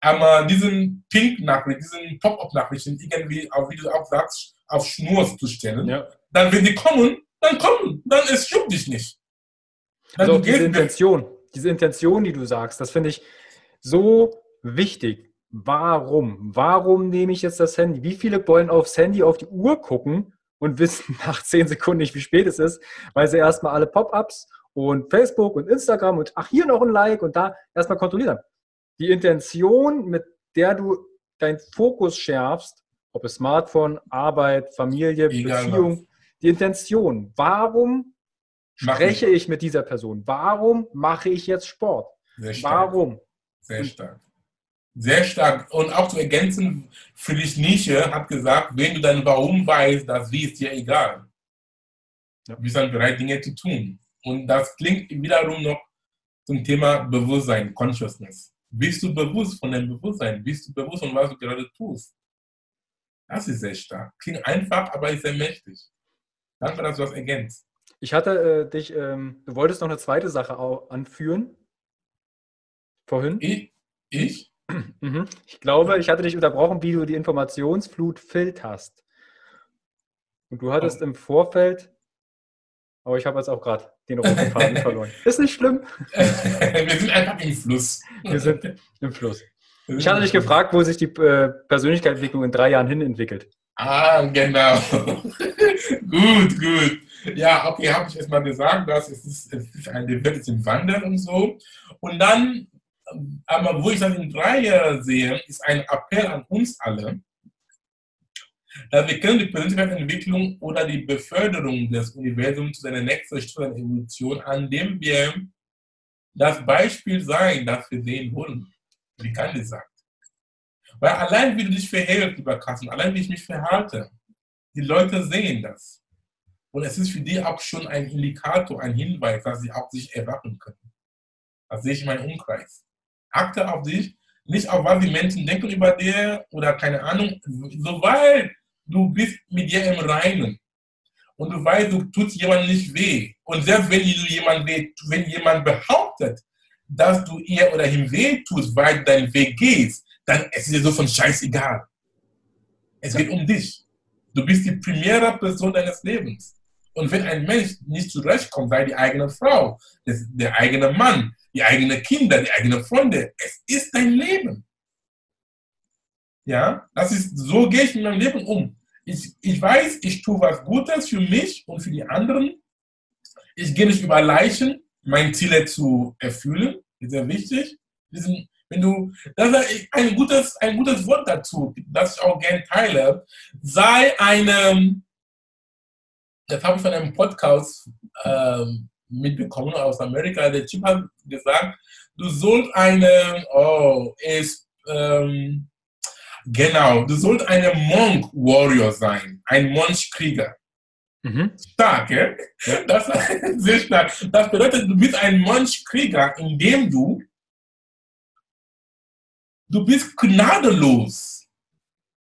einmal diesen Pink-Nachricht, diesen Pop-Up-Nachrichten irgendwie, auch, wie du auch sagst, auf Schnur zu stellen. Ja. Dann, wenn die kommen, dann kommen. Dann es juckt dich nicht. Dann also diese Intention, diese Intention, die du sagst, das finde ich so wichtig. Warum? Warum nehme ich jetzt das Handy? Wie viele wollen aufs Handy auf die Uhr gucken und wissen nach zehn Sekunden nicht, wie spät es ist, weil sie erstmal alle Pop-ups und Facebook und Instagram und ach, hier noch ein Like und da erstmal kontrollieren. Die Intention, mit der du deinen Fokus schärfst, ob es Smartphone, Arbeit, Familie, Egal Beziehung, was. die Intention. Warum spreche ich mit dieser Person? Warum mache ich jetzt Sport? Sehr stark. Warum? Sehr stark. Sehr stark. Und auch zu ergänzen, Friedrich Nietzsche hat gesagt, wenn du dein Warum weißt, das Wie ist dir egal. Du bist dann bereit, Dinge zu tun. Und das klingt wiederum noch zum Thema Bewusstsein, Consciousness. Bist du bewusst von deinem Bewusstsein? Bist du bewusst von was du gerade tust? Das ist sehr stark. Klingt einfach, aber ist sehr mächtig. Danke, dass du das ergänzt. Ich hatte äh, dich, ähm, du wolltest noch eine zweite Sache anführen. Vorhin? Ich? Ich? Mhm. Ich glaube, ich hatte dich unterbrochen, wie du die Informationsflut filterst. Und du hattest oh. im Vorfeld, aber ich habe jetzt auch gerade den roten Faden verloren. Ist nicht schlimm. Wir sind einfach im Fluss. Wir sind im Fluss. Ich hatte dich gefragt, wo sich die äh, Persönlichkeitsentwicklung in drei Jahren hin entwickelt. Ah, genau. Gut, gut. Ja, okay, habe ich erstmal gesagt, dass es ist, es ist ein Welt im Wandel und so. Und dann aber wo ich das in drei Jahren sehe, ist ein Appell an uns alle, dass wir können die Persönlichkeitsentwicklung oder die Beförderung des Universums zu seiner nächsten Stufe der Evolution, an dem wir das Beispiel sein, das wir sehen wollen, wie Gandhi sagt. Weil allein wie du dich verhältst, lieber Kassen, allein wie ich mich verhalte, die Leute sehen das. Und es ist für die auch schon ein Indikator, ein Hinweis, dass sie auch sich erwachen können. Das sehe ich in meinem Umkreis achte auf dich, nicht auf was die Menschen denken über dir oder keine Ahnung, sobald du bist mit dir im Reinen und du weißt, du tust jemandem nicht weh und selbst wenn jemand weh, wenn jemand behauptet, dass du ihr oder ihm weh tust, weil du deinen Weg gehst, dann ist es dir so von scheißegal. Es geht um dich. Du bist die primäre Person deines Lebens. Und wenn ein Mensch nicht zurechtkommt, sei die eigene Frau, der eigene Mann, die eigenen Kinder, die eigenen Freunde. Es ist dein Leben. Ja, das ist, so gehe ich mit meinem Leben um. Ich, ich weiß, ich tue was Gutes für mich und für die anderen. Ich gehe nicht über Leichen, meine Ziele zu erfüllen. Ist sehr wichtig. Diesen, wenn du, das ist ein gutes, ein gutes Wort dazu, das ich auch gerne teile. Sei einem, das habe ich von einem Podcast ähm, mitbekommen aus Amerika. Der Typ hat gesagt, du sollst eine, oh, ist, ähm, genau, du sollst eine Monk Warrior sein, ein Monchkrieger. Mhm. Stark, ja? Das ist sehr stark. Das bedeutet, du bist ein Mönchkrieger, indem du du bist gnadenlos,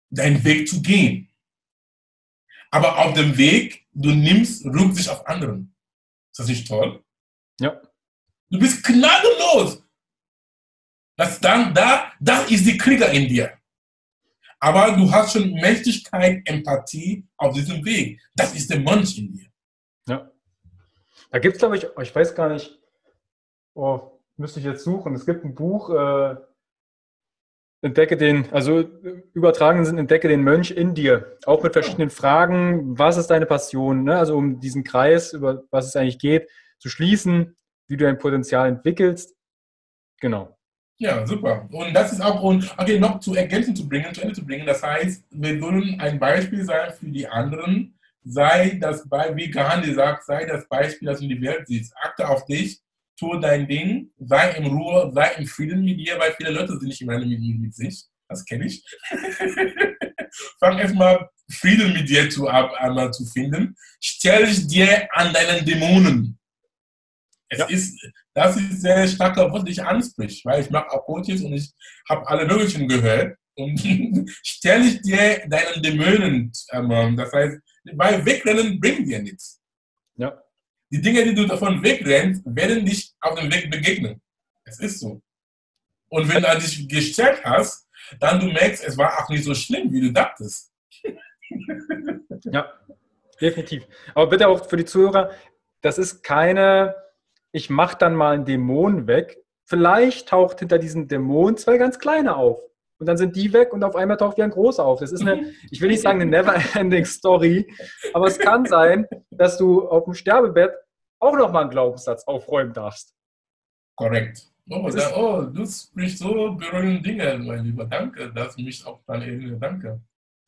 deinen Weg zu gehen. Aber auf dem Weg, du nimmst Rücksicht auf anderen. Ist das nicht toll? Ja. Du bist gnadenlos. Das, dann, da, das ist die Krieger in dir. Aber du hast schon Mächtigkeit, Empathie auf diesem Weg. Das ist der Mensch in dir. Ja. Da gibt es, glaube ich, ich weiß gar nicht, oh, müsste ich jetzt suchen. Es gibt ein Buch, äh, Entdecke den, also übertragen sind, entdecke den Mönch in dir. Auch mit verschiedenen Fragen. Was ist deine Passion? Ne? Also um diesen Kreis, über was es eigentlich geht, zu schließen, wie du dein Potenzial entwickelst. Genau. Ja, super. Und das ist auch, und okay, noch zu ergänzen zu bringen, zu Ende zu bringen. Das heißt, wir sollen ein Beispiel sein für die anderen. Sei das, wie Gandhi sagt, sei das Beispiel, das in die Welt siehst. Achte auf dich, tu dein Ding, sei in Ruhe, sei im Frieden mit dir, weil viele Leute sind nicht immer mit, mit sich. Das kenne ich. Fang erstmal Frieden mit dir zu, ab, einmal zu finden. Stell dich dir an deinen Dämonen. Es ja. ist, das ist sehr starker was ich anspricht, weil ich mache auch Coaches und ich habe alle möglichen gehört. Und stell dich dir deinen Dämonen, ähm, das heißt, bei Wegrennen bringt dir nichts. Ja. Die Dinge, die du davon wegrennst, werden dich auf dem Weg begegnen. Es ist so. Und wenn du dich gestellt hast, dann du merkst, es war auch nicht so schlimm, wie du dachtest. ja, definitiv. Aber bitte auch für die Zuhörer, das ist keine, ich mache dann mal einen Dämon weg. Vielleicht taucht hinter diesen Dämonen zwei ganz kleine auf. Und dann sind die weg und auf einmal taucht wieder ein großer auf. Das ist eine, ich will nicht sagen eine never-ending Story, aber es kann sein, dass du auf dem Sterbebett auch nochmal einen Glaubenssatz aufräumen darfst. Korrekt. Oh, da, oh, du sprichst so berührende Dinge, mein Lieber. Danke, dass mich auch dann erinnert. Danke.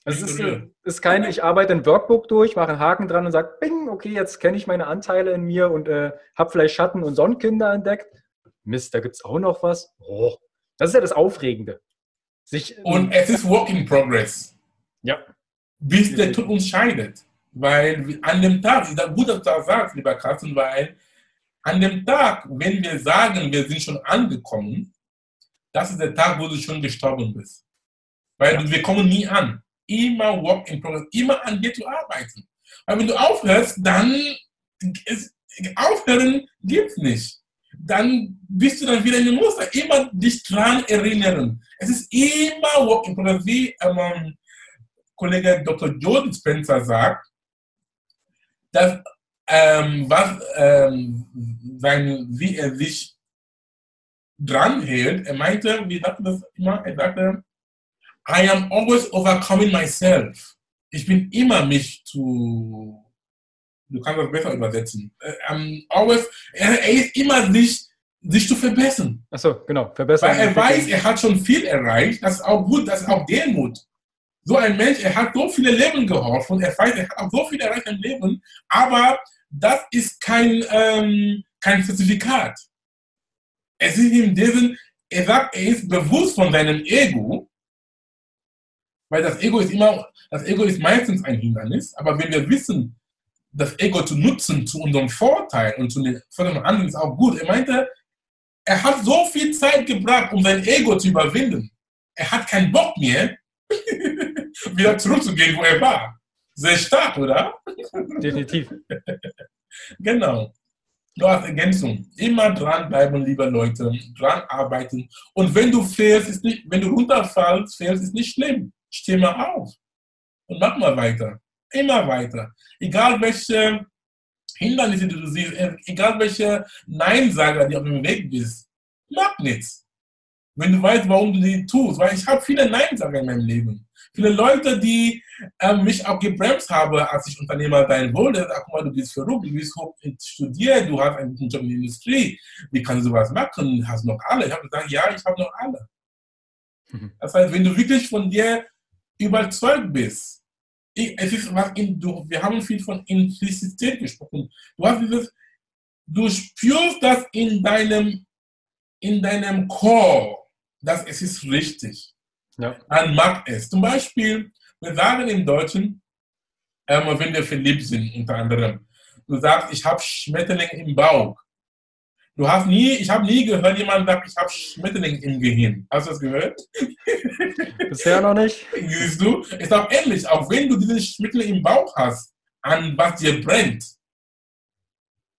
Es ist, ist kein, ich arbeite ein Workbook durch, mache einen Haken dran und sage, bing, okay, jetzt kenne ich meine Anteile in mir und äh, habe vielleicht Schatten und Sonnenkinder entdeckt. Mist, da gibt es auch noch was. Oh, das ist ja das Aufregende. Sich, und es ist Work in Progress. Ja. Bis der Tod uns scheidet. Weil an dem Tag, ist gut, dass du das sagst, lieber Carsten, weil an dem Tag, wenn wir sagen, wir sind schon angekommen, das ist der Tag, wo du schon gestorben bist. Weil ja. wir kommen nie an. Immer Work in Progress, immer an dir zu arbeiten. Weil wenn du aufhörst, dann ist, aufhören gibt es nicht. Dann bist du dann wieder in dem Muster. Immer dich dran erinnern. Es ist immer Work in Progress, wie ähm, Kollege Dr. Joe Spencer sagt, dass ähm, was, ähm, sein, wie er sich dran hält. Er meinte, wie sagte das immer? Er sagte, I am always overcoming myself. Ich bin immer mich zu, du kannst das besser übersetzen. Um, always, er, er, ist immer sich, sich zu verbessern. Achso, genau, verbessern. Weil er weiß, er hat schon viel erreicht. Das ist auch gut, das ist auch Demut. So ein Mensch, er hat so viele Leben geholfen, er weiß, er hat auch so viel erreicht im Leben, aber das ist kein, ähm, kein Zertifikat. Es ist in diesem, er sagt, er ist bewusst von seinem Ego, weil das Ego ist immer, das Ego ist meistens ein Hindernis, aber wenn wir wissen, das Ego zu nutzen zu unserem Vorteil und zu den Förderung anderen ist auch gut. Er meinte, er hat so viel Zeit gebraucht, um sein Ego zu überwinden. Er hat keinen Bock mehr, wieder zurückzugehen, wo er war. Sehr stark, oder? Definitiv. genau. Nur als Ergänzung. Immer dranbleiben, liebe Leute. Dran arbeiten. Und wenn du fehlst, ist nicht, wenn du runterfallst, fehlst, ist nicht schlimm. Steh mal auf. Und mach mal weiter. Immer weiter. Egal welche Hindernisse du siehst, egal welche Neinsager, die auf dem Weg bist, mach nichts. Wenn du weißt, warum du die tust. Weil ich habe viele Neinsager in meinem Leben viele Leute, die äh, mich auch gebremst haben, als ich Unternehmer sein wollte. Ach, guck mal, du bist verrückt, du bist hoch studiert, du hast einen guten Job in der Industrie. Wie kannst du sowas machen? Hast du noch alle? Ich habe gesagt, ja, ich habe noch alle. Mhm. Das heißt, wenn du wirklich von dir überzeugt bist, es ist was in, du, wir haben viel von Implizität gesprochen. Du hast dieses, du spürst das in deinem, in deinem Core, dass es ist richtig. Ja. Man mag es. Zum Beispiel, wir sagen im Deutschen, ähm, wenn wir verliebt sind, unter anderem. Du sagst, ich habe Schmetterling im Bauch. Du hast nie, ich habe nie gehört, jemand sagt, ich habe Schmetterling im Gehirn. Hast du das gehört? Bisher noch nicht. Siehst du? Ist auch ähnlich, auch wenn du diesen Schmetterling im Bauch hast, an was dir brennt,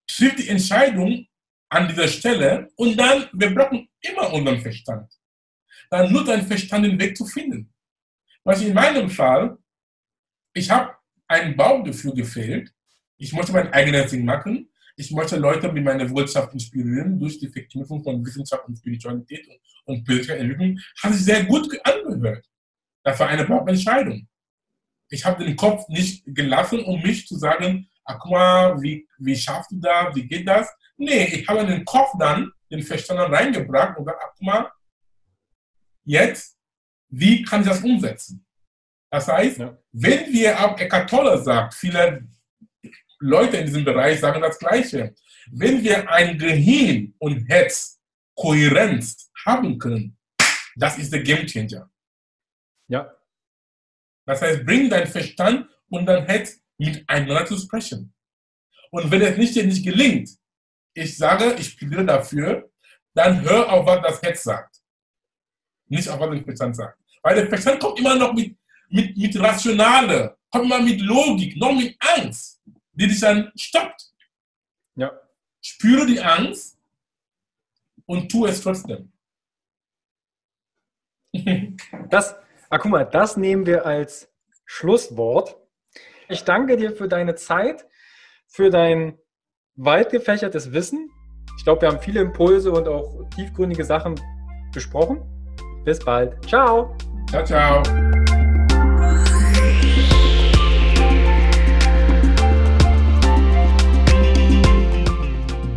triff die Entscheidung an dieser Stelle und dann, wir brauchen immer unseren Verstand. Dann nur deinen Verstand den Weg zu finden. Was in meinem Fall, ich habe ein Baugefühl gefehlt. Ich möchte mein eigenes Ding machen. Ich möchte Leute mit meiner Wirtschaft inspirieren durch die Verknüpfung von Wissenschaft und Spiritualität und, politischer Entwicklung. Hat sich sehr gut angehört. Das war eine Entscheidung. Ich habe den Kopf nicht gelassen, um mich zu sagen, ach guck mal, wie, wie schaffst du das, wie geht das? Nee, ich habe den Kopf dann, den Verstand reingebracht und gesagt, ach guck mal, jetzt, wie kann ich das umsetzen? Das heißt, ja. wenn wir auch Eckart Tolle sagt, viele Leute in diesem Bereich sagen das Gleiche. Wenn wir ein Gehirn und Herz Kohärenz haben können, das ist der Game Changer. Ja. Das heißt, bring deinen Verstand und dein Herz miteinander zu sprechen. Und wenn es nicht, dir nicht gelingt, ich sage, ich plädiere dafür, dann hör auf, was das Herz sagt. Nicht auf, was der Verstand sagt. Weil der Verstand kommt immer noch mit, mit, mit Rationale, kommt immer mit Logik, noch mit Angst, die dich dann stoppt. Ja. Spüre die Angst und tu es trotzdem. Das, ah, guck mal, das nehmen wir als Schlusswort. Ich danke dir für deine Zeit, für dein weit gefächertes Wissen. Ich glaube, wir haben viele Impulse und auch tiefgründige Sachen besprochen. Bis bald. Ciao. Ciao, ciao.